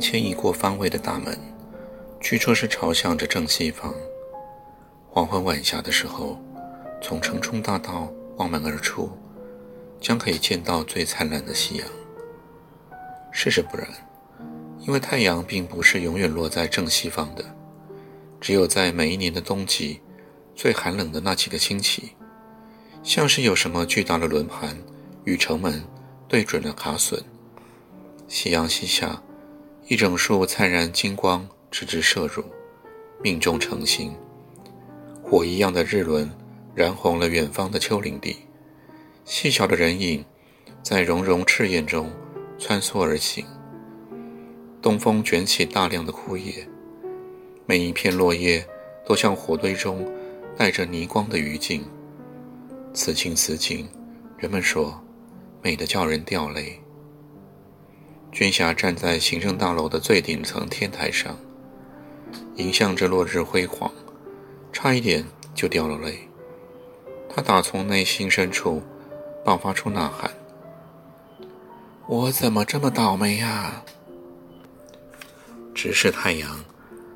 迁移过方位的大门。据说是朝向着正西方。黄昏晚霞的时候，从城冲大道望门而出，将可以见到最灿烂的夕阳。事实不然，因为太阳并不是永远落在正西方的，只有在每一年的冬季最寒冷的那几个星期，像是有什么巨大的轮盘与城门对准了卡笋，夕阳西下，一整束灿然金光。直直射入，命中成形。火一样的日轮燃红了远方的丘陵地，细小的人影在融融赤焰中穿梭而行。东风卷起大量的枯叶，每一片落叶都像火堆中带着泥光的余烬。此情此景，人们说美得叫人掉泪。军霞站在行政大楼的最顶层天台上。迎向着落日辉煌，差一点就掉了泪。他打从内心深处爆发出呐喊：“我怎么这么倒霉呀！”直视太阳，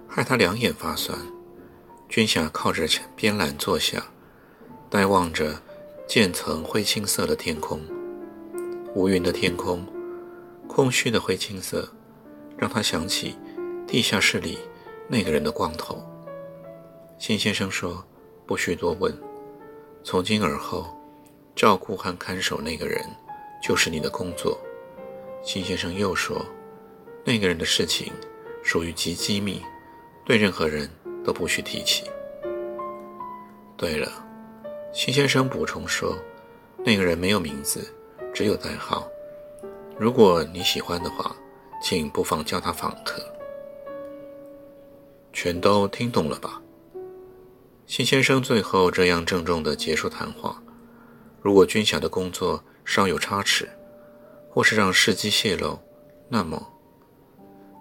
害他两眼发酸。君霞靠着边栏坐下，呆望着渐层灰青色的天空。无云的天空，空虚的灰青色，让他想起地下室里。那个人的光头，辛先生说：“不需多问，从今而后，照顾和看守那个人就是你的工作。”辛先生又说：“那个人的事情属于极机密，对任何人都不许提起。”对了，辛先生补充说：“那个人没有名字，只有代号。如果你喜欢的话，请不妨叫他访客。”全都听懂了吧？辛先生最后这样郑重地结束谈话。如果军霞的工作稍有差池，或是让事机泄露，那么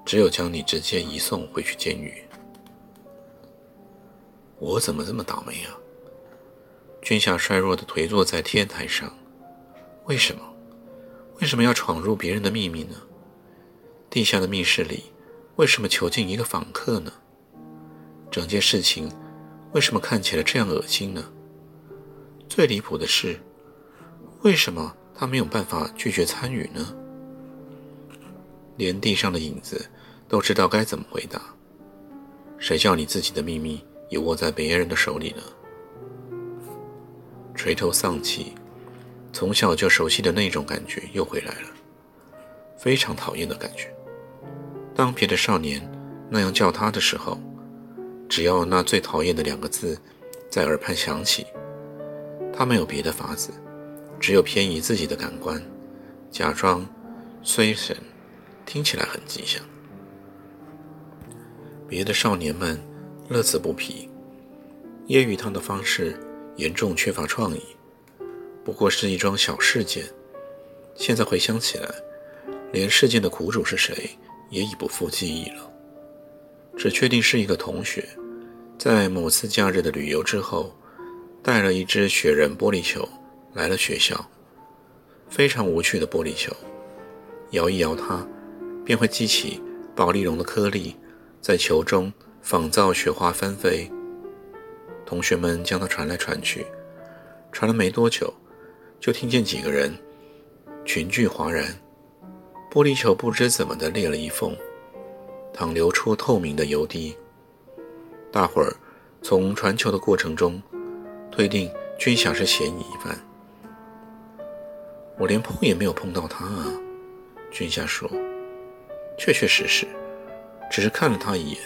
只有将你直接移送回去监狱。我怎么这么倒霉啊？军霞衰弱地颓坐在天台上。为什么？为什么要闯入别人的秘密呢？地下的密室里，为什么囚禁一个访客呢？整件事情为什么看起来这样恶心呢？最离谱的是，为什么他没有办法拒绝参与呢？连地上的影子都知道该怎么回答。谁叫你自己的秘密也握在别人的手里呢？垂头丧气，从小就熟悉的那种感觉又回来了，非常讨厌的感觉。当别的少年那样叫他的时候。只要那最讨厌的两个字在耳畔响起，他没有别的法子，只有偏移自己的感官，假装衰神，听起来很吉祥。别的少年们乐此不疲，揶揄他的方式严重缺乏创意，不过是一桩小事件。现在回想起来，连事件的苦主是谁也已不复记忆了，只确定是一个同学。在某次假日的旅游之后，带了一只雪人玻璃球来了学校。非常无趣的玻璃球，摇一摇它，便会激起宝丽龙的颗粒，在球中仿造雪花纷飞。同学们将它传来传去，传了没多久，就听见几个人群聚哗然，玻璃球不知怎么的裂了一缝，淌流出透明的油滴。大伙儿从传球的过程中推定军霞是嫌疑犯。我连碰也没有碰到他啊，军霞说：“确确实实，只是看了他一眼，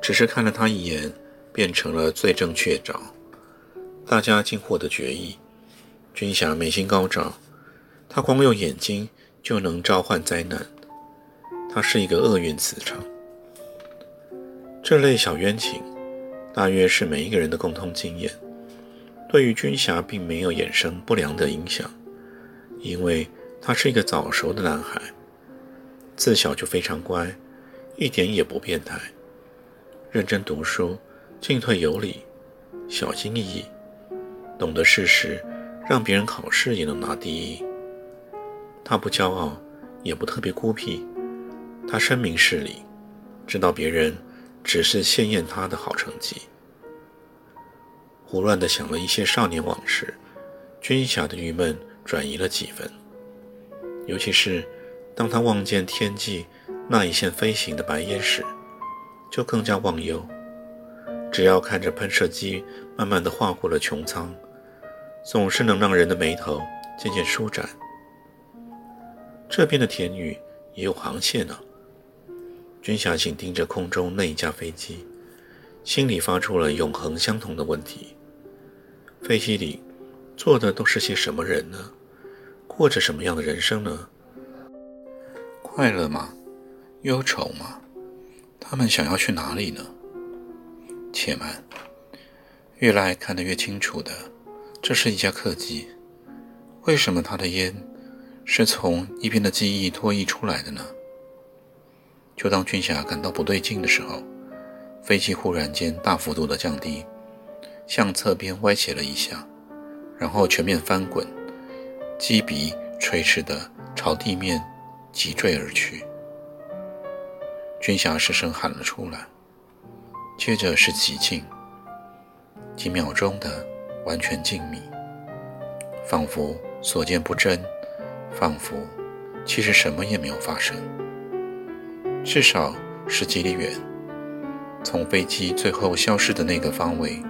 只是看了他一眼，变成了罪证确凿，大家竟获得决议，军霞眉心高照，他光用眼睛就能召唤灾难。他是一个厄运磁场。这类小冤情，大约是每一个人的共同经验。对于军霞，并没有衍生不良的影响，因为他是一个早熟的男孩，自小就非常乖，一点也不变态，认真读书，进退有礼，小心翼翼，懂得适时。让别人考试也能拿第一。他不骄傲，也不特别孤僻，他深明事理，知道别人只是羡艳他的好成绩。胡乱地想了一些少年往事，军霞的郁闷转移了几分。尤其是当他望见天际那一线飞行的白烟时，就更加忘忧。只要看着喷射机慢慢地划过了穹苍。总是能让人的眉头渐渐舒展。这边的田女也有航线呢。军霞紧盯着空中那一架飞机，心里发出了永恒相同的问题：飞机里坐的都是些什么人呢？过着什么样的人生呢？快乐吗？忧愁吗？他们想要去哪里呢？且慢，越来看得越清楚的。这是一架客机，为什么它的烟是从一边的机翼脱逸出来的呢？就当军霞感到不对劲的时候，飞机忽然间大幅度的降低，向侧边歪斜了一下，然后全面翻滚，机鼻垂直的朝地面急坠而去。军霞失声喊了出来，接着是寂静，几秒钟的。完全静谧，仿佛所见不真，仿佛其实什么也没有发生。至少十几里远，从飞机最后消失的那个方位，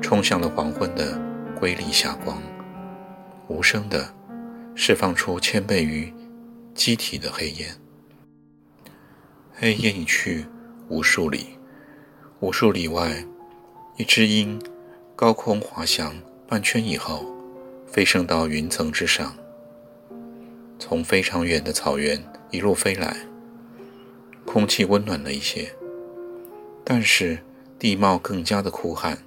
冲向了黄昏的瑰丽霞光，无声的释放出千倍于机体的黑烟。黑烟一去，无数里，无数里外，一只鹰。高空滑翔半圈以后，飞升到云层之上，从非常远的草原一路飞来。空气温暖了一些，但是地貌更加的酷寒，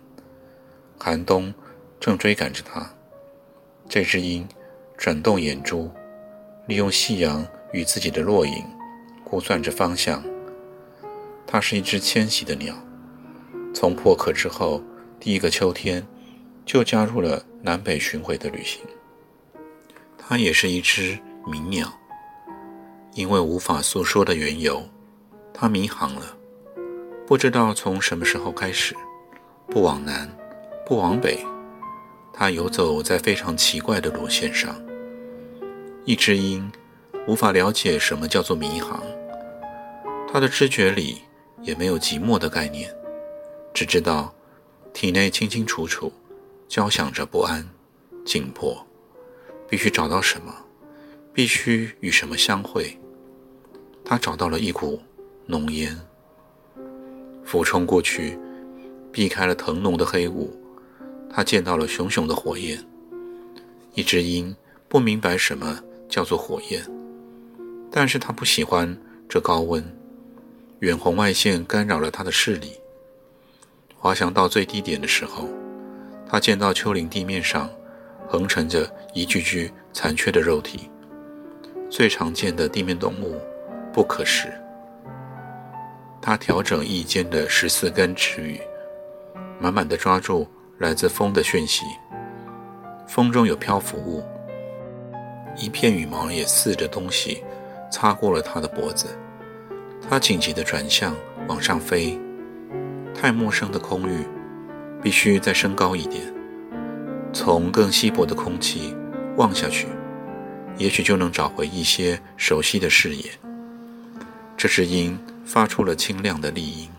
寒冬正追赶着它。这只鹰转动眼珠，利用夕阳与自己的落影估算着方向。它是一只迁徙的鸟，从破壳之后。第一个秋天，就加入了南北巡回的旅行。它也是一只迷鸟，因为无法诉说的缘由，它迷航了。不知道从什么时候开始，不往南，不往北，它游走在非常奇怪的路线上。一只鹰无法了解什么叫做迷航，它的知觉里也没有寂寞的概念，只知道。体内清清楚楚，交响着不安、紧迫，必须找到什么，必须与什么相会。他找到了一股浓烟，俯冲过去，避开了腾浓的黑雾。他见到了熊熊的火焰。一只鹰不明白什么叫做火焰，但是他不喜欢这高温，远红外线干扰了他的视力。滑翔到最低点的时候，他见到丘陵地面上横陈着一具具残缺的肉体。最常见的地面动物，不可食。他调整翼间的十四根翅羽，满满的抓住来自风的讯息。风中有漂浮物，一片羽毛也似的东西擦过了他的脖子。他紧急地转向，往上飞。太陌生的空域，必须再升高一点。从更稀薄的空气望下去，也许就能找回一些熟悉的视野。这只鹰发出了清亮的丽音。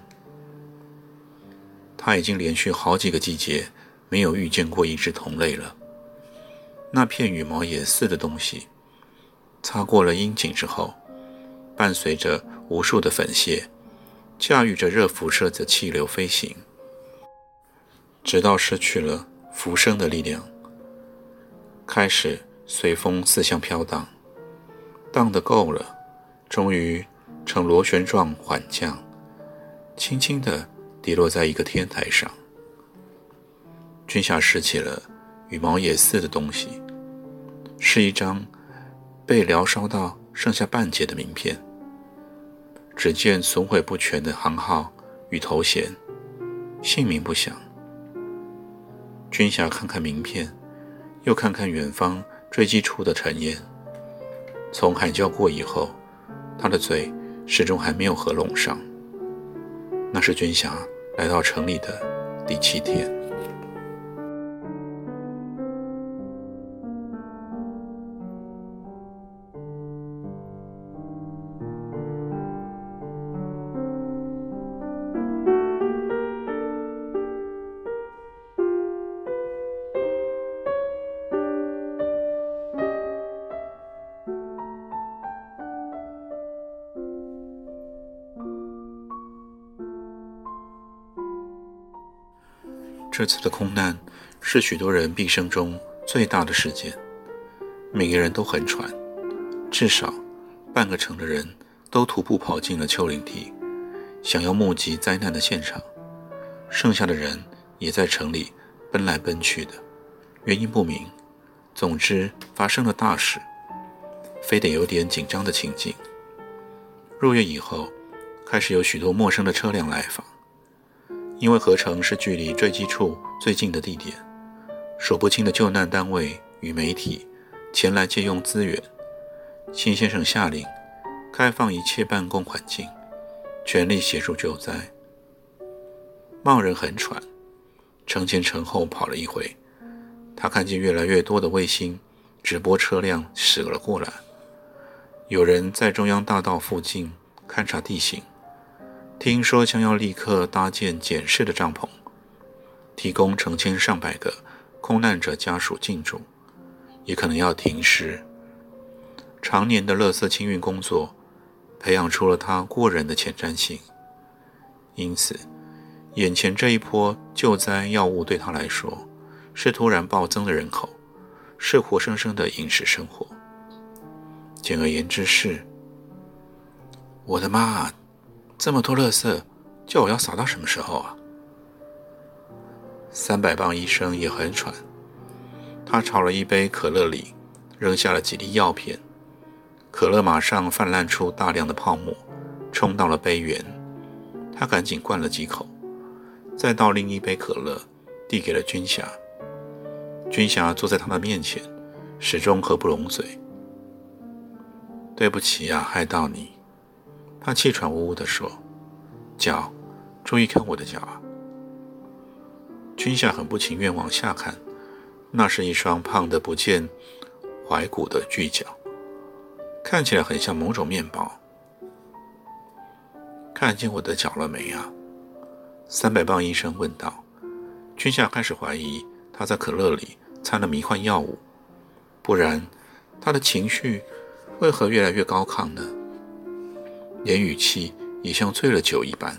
它已经连续好几个季节没有遇见过一只同类了。那片羽毛也似的东西，擦过了阴茎之后，伴随着无数的粉屑。驾驭着热辐射的气流飞行，直到失去了浮生的力量。开始随风四向飘荡，荡得够了，终于呈螺旋状缓降，轻轻地跌落在一个天台上。君夏拾起了羽毛也似的东西，是一张被燎烧到剩下半截的名片。只见损毁不全的行号与头衔，姓名不详。军霞看看名片，又看看远方坠机处的尘烟。从喊叫过以后，他的嘴始终还没有合拢上。那是军霞来到城里的第七天。这次的空难是许多人毕生中最大的事件，每个人都很喘，至少半个城的人都徒步跑进了丘陵地，想要目击灾难的现场。剩下的人也在城里奔来奔去的，原因不明。总之发生了大事，非得有点紧张的情景。入夜以后，开始有许多陌生的车辆来访。因为合成是距离坠机处最近的地点，数不清的救难单位与媒体前来借用资源。辛先生下令开放一切办公环境，全力协助救灾。冒人很喘，城前城后跑了一回，他看见越来越多的卫星直播车辆驶了过来，有人在中央大道附近勘察地形。听说将要立刻搭建简式的帐篷，提供成千上百个空难者家属进驻，也可能要停尸。常年的垃圾清运工作，培养出了他过人的前瞻性。因此，眼前这一波救灾药物对他来说，是突然暴增的人口，是活生生的饮食生活。简而言之是，我的妈！这么多垃圾，叫我要扫到什么时候啊？三百磅医生也很喘，他朝了一杯可乐里扔下了几粒药片，可乐马上泛滥出大量的泡沫，冲到了杯缘。他赶紧灌了几口，再倒另一杯可乐，递给了军霞。军霞坐在他的面前，始终合不拢嘴。对不起呀，害到你。他气喘吁吁地说：“脚，注意看我的脚啊！”君夏很不情愿往下看，那是一双胖得不见踝骨的巨脚，看起来很像某种面包。看见我的脚了没啊？三百磅医生问道。君夏开始怀疑他在可乐里掺了迷幻药物，不然他的情绪为何越来越高亢呢？连语气也像醉了酒一般。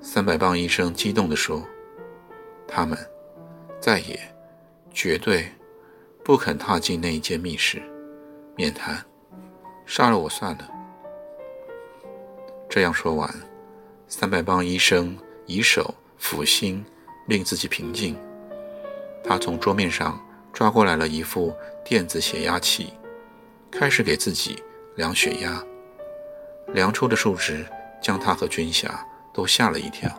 三百磅医生激动地说：“他们再也绝对不肯踏进那一间密室，免谈，杀了我算了。”这样说完，三百磅医生以手抚心，令自己平静。他从桌面上抓过来了一副电子血压器，开始给自己量血压。量出的数值将他和军霞都吓了一跳。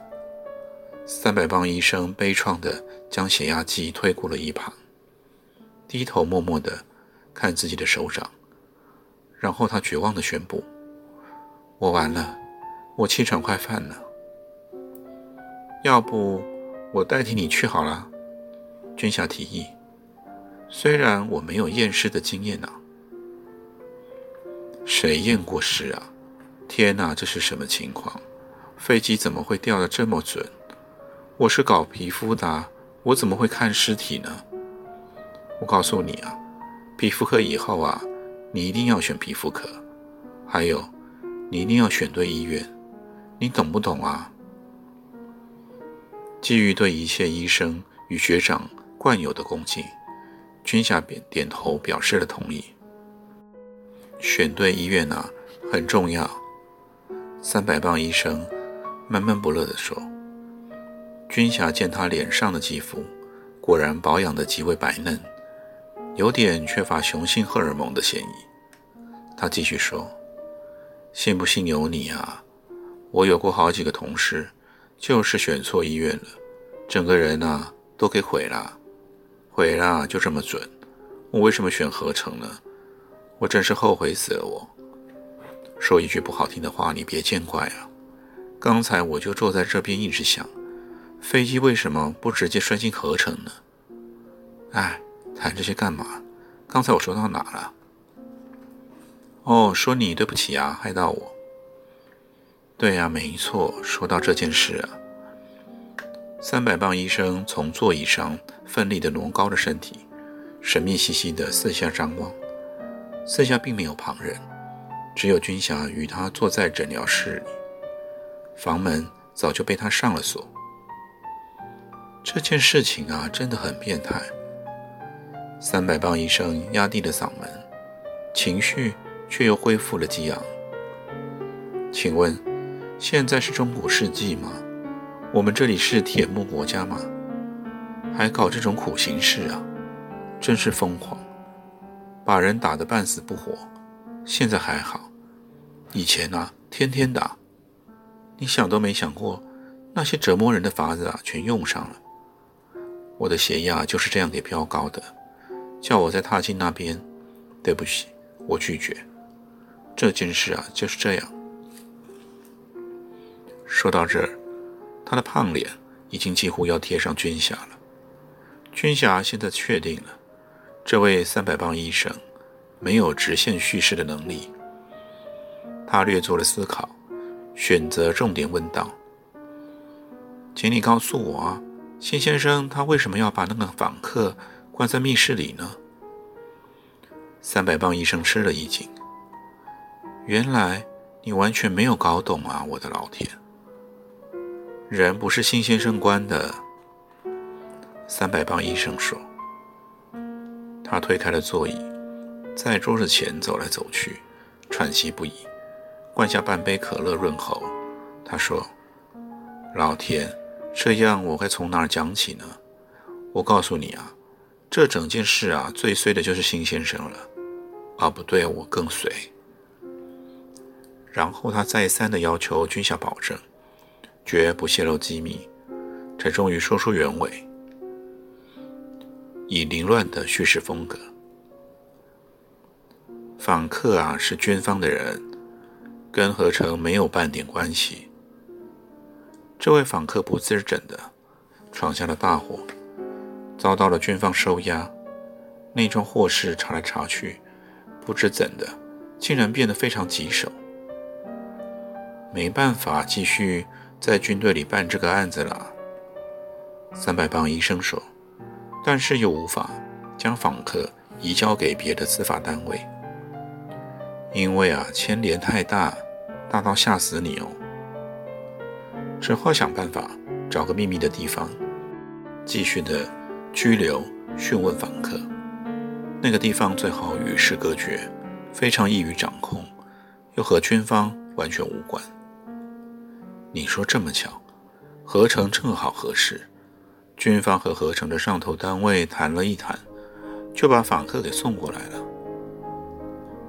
三百磅医生悲怆地将血压计推过了一旁，低头默默地看自己的手掌，然后他绝望地宣布：“我完了，我气喘快犯了。要不我代替你去好了？”军霞提议：“虽然我没有验尸的经验呢。”谁验过尸啊？天哪，这是什么情况？飞机怎么会掉的这么准？我是搞皮肤的，我怎么会看尸体呢？我告诉你啊，皮肤科以后啊，你一定要选皮肤科，还有，你一定要选对医院，你懂不懂啊？基于对一切医生与学长惯有的恭敬，军夏点点头表示了同意。选对医院啊，很重要。三百磅医生闷闷不乐地说。军霞见他脸上的肌肤，果然保养得极为白嫩，有点缺乏雄性荷尔蒙的嫌疑。他继续说：“信不信由你啊！我有过好几个同事，就是选错医院了，整个人啊都给毁了，毁了就这么准。我为什么选合成呢？我真是后悔死了。我说一句不好听的话，你别见怪啊。刚才我就坐在这边一直想。”飞机为什么不直接摔进合成呢？哎，谈这些干嘛？刚才我说到哪了？哦，说你对不起啊，害到我。对呀，没错。说到这件事啊，三百磅医生从座椅上奋力地挪高了身体，神秘兮兮地四下张望。四下并没有旁人，只有军霞与他坐在诊疗室里。房门早就被他上了锁。这件事情啊，真的很变态。三百磅医生压低了嗓门，情绪却又恢复了激昂。请问，现在是中古世纪吗？我们这里是铁木国家吗？还搞这种苦行事啊，真是疯狂！把人打得半死不活，现在还好，以前啊，天天打。你想都没想过，那些折磨人的法子啊，全用上了。我的血压就是这样给飙高的，叫我再踏进那边，对不起，我拒绝。这件事啊就是这样。说到这儿，他的胖脸已经几乎要贴上军霞了。军霞现在确定了，这位三百磅医生没有直线叙事的能力。他略做了思考，选择重点问道：“请你告诉我啊。”辛先生，他为什么要把那个访客关在密室里呢？三百磅医生吃了一惊。原来你完全没有搞懂啊，我的老天！人不是辛先生关的。三百磅医生说。他推开了座椅，在桌子前走来走去，喘息不已，灌下半杯可乐润喉。他说：“老天！”这样我该从哪儿讲起呢？我告诉你啊，这整件事啊，最衰的就是辛先生了。啊，不对，我更衰。然后他再三的要求军校保证，绝不泄露机密，才终于说出原委，以凌乱的叙事风格。访客啊，是军方的人，跟合成没有半点关系。这位访客不自诊的闯下了大祸，遭到了军方收押。那桩祸事查来查去，不知怎的，竟然变得非常棘手。没办法继续在军队里办这个案子了。三百磅医生说，但是又无法将访客移交给别的司法单位，因为啊牵连太大，大到吓死你哦。只好想办法找个秘密的地方，继续的拘留、讯问访客。那个地方最好与世隔绝，非常易于掌控，又和军方完全无关。你说这么巧，合成正好合适。军方和合成的上头单位谈了一谈，就把访客给送过来了。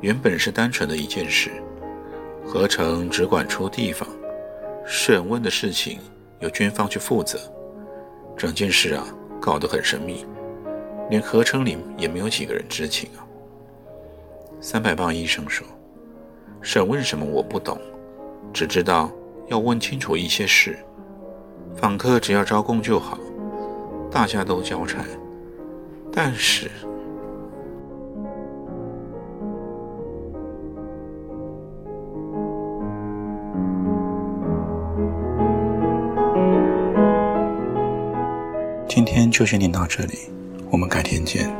原本是单纯的一件事，合成只管出地方。审问的事情由军方去负责，整件事啊搞得很神秘，连合成里也没有几个人知情啊。三百磅医生说：“审问什么我不懂，只知道要问清楚一些事。访客只要招供就好，大家都交差。但是……”就先听到这里，我们改天见。